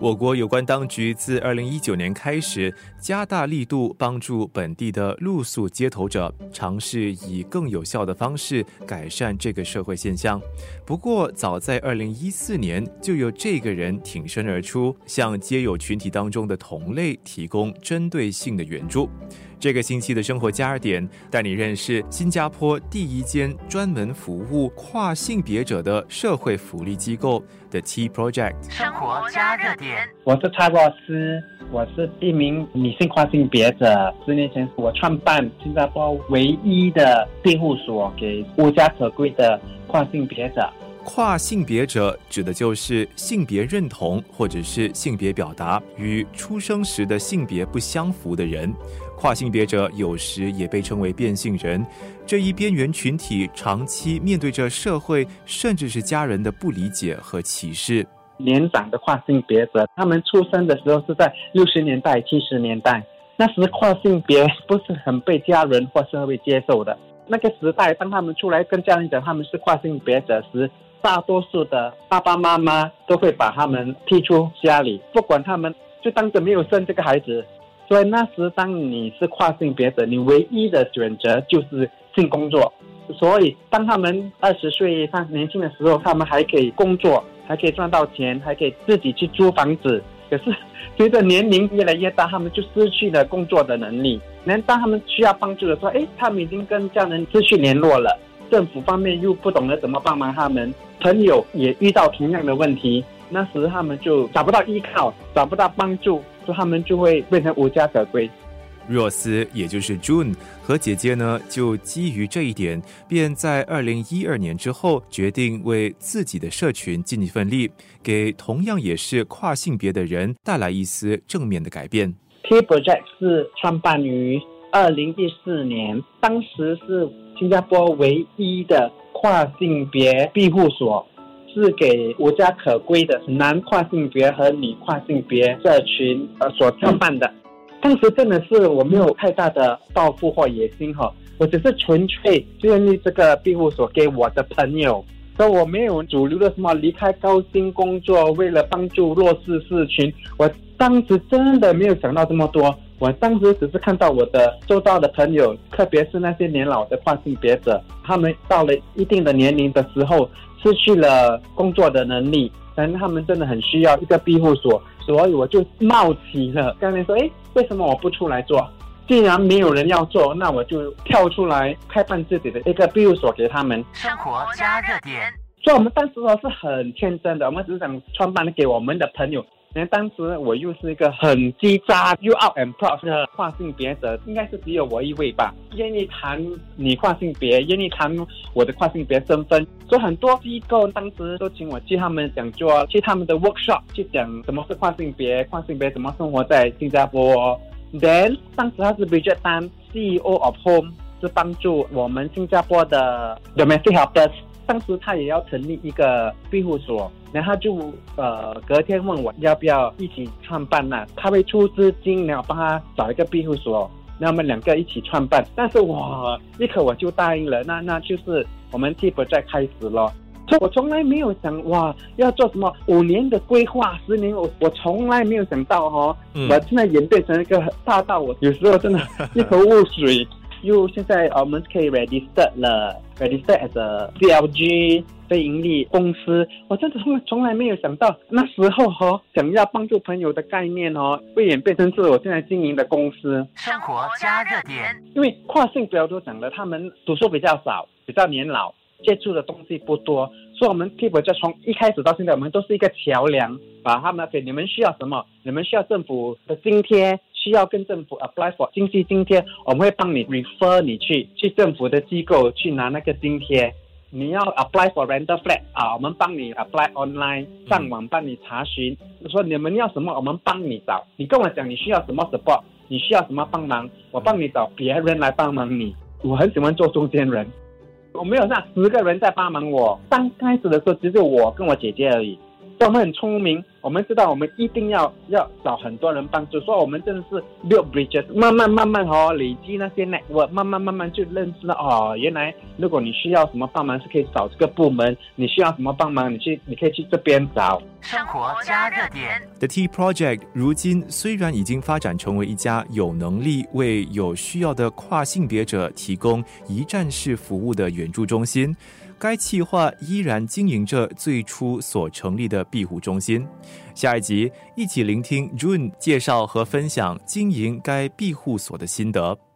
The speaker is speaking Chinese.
我国有关当局自二零一九年开始，加大力度帮助本地的露宿街头者，尝试以更有效的方式改善这个社会现象。不过，早在二零一四年，就有这个人挺身而出，向街友群体当中的同类提供针对性的援助。这个星期的生活加热点带你认识新加坡第一间专门服务跨性别者的社会福利机构 The T Project。生活加热点，我是蔡若斯，我是一名女性跨性别者。十年前，我创办新加坡唯一的庇护所，给无家可归的跨性别者。跨性别者指的就是性别认同或者是性别表达与出生时的性别不相符的人。跨性别者有时也被称为变性人，这一边缘群体长期面对着社会甚至是家人的不理解和歧视。年长的跨性别者，他们出生的时候是在六十年代、七十年代，那时跨性别不是很被家人或社会接受的。那个时代，当他们出来跟家人讲他们是跨性别者时，大多数的爸爸妈妈都会把他们踢出家里，不管他们，就当着没有生这个孩子。所以那时，当你是跨性别者，你唯一的选择就是性工作。所以，当他们二十岁上年轻的时候，他们还可以工作，还可以赚到钱，还可以自己去租房子。可是，随着年龄越来越大，他们就失去了工作的能力。那当他们需要帮助的时候，哎，他们已经跟家人失去联络了。政府方面又不懂得怎么帮忙他们，朋友也遇到同样的问题。那时他们就找不到依靠，找不到帮助。他们就会变成无家可归。若斯，也就是 June 和姐姐呢，就基于这一点，便在二零一二年之后决定为自己的社群尽一份力，给同样也是跨性别的人带来一丝正面的改变。T Project 是创办于二零一四年，当时是新加坡唯一的跨性别庇护所。是给无家可归的男跨性别和女跨性别社群呃所创办的。当时真的是我没有太大的抱负或野心哈，我只是纯粹建立这个庇护所给我的朋友，所以我没有主流的什么离开高薪工作，为了帮助弱势社群。我当时真的没有想到这么多，我当时只是看到我的周遭的朋友，特别是那些年老的跨性别者，他们到了一定的年龄的时候。失去了工作的能力，但他们真的很需要一个庇护所，所以我就冒起了。刚才说，哎，为什么我不出来做？既然没有人要做，那我就跳出来开办自己的一个庇护所给他们。生活加热点。所以我们当时哦是很天真的，我们只是想创办给我们的朋友。因为当时我又是一个很鸡渣又 out and proud 的跨性别者，应该是只有我一位吧，愿意谈你跨性别，愿意谈我的跨性别身份。所以很多机构当时都请我去他们讲座，去他们的 workshop 去讲什么是跨性别，跨性别怎么生活在新加坡。Then 当时他是 Bridget Tan CEO of Home，是帮助我们新加坡的 domestic helpers。当时他也要成立一个庇护所，然后就呃隔天问我要不要一起创办呢？他会出资金，然后帮他找一个庇护所，那我们两个一起创办。但是我立刻我就答应了，那那就是我们 t 不再开始了。我从来没有想哇要做什么五年的规划，十年我我从来没有想到哈，我现在演变成一个大到我有时候真的一头雾水。又现在我们可以 register 了，register as a CLG 非盈利公司。我真的从从来没有想到，那时候哦想要帮助朋友的概念哦，会演变成是我现在经营的公司。生活加热点，因为跨性别都讲了，他们读书比较少，比较年老，接触的东西不多，所以我们 keep 就从一开始到现在，我们都是一个桥梁，把他们给你们需要什么，你们需要政府的津贴。需要跟政府 apply for 经济津贴，我们会帮你 refer 你去去政府的机构去拿那个津贴。你要 apply for rental flat 啊，我们帮你 apply online 上网帮你查询，说你们要什么，我们帮你找。你跟我讲你需要什么 support，你需要什么帮忙，我帮你找别人来帮忙你。我很喜欢做中间人，我没有那十个人在帮忙我。刚开始的时候只有我跟我姐姐而已。所以我们很聪明，我们知道我们一定要要找很多人帮助，所以我们真的是 build bridges，慢慢慢慢哦累积那些 network，慢慢慢慢就认识了哦，原来如果你需要什么帮忙是可以找这个部门，你需要什么帮忙你去你可以去这边找。生活加热点，The Tea Project 如今虽然已经发展成为一家有能力为有需要的跨性别者提供一站式服务的援助中心。该企划依然经营着最初所成立的庇护中心。下一集一起聆听 June 介绍和分享经营该庇护所的心得。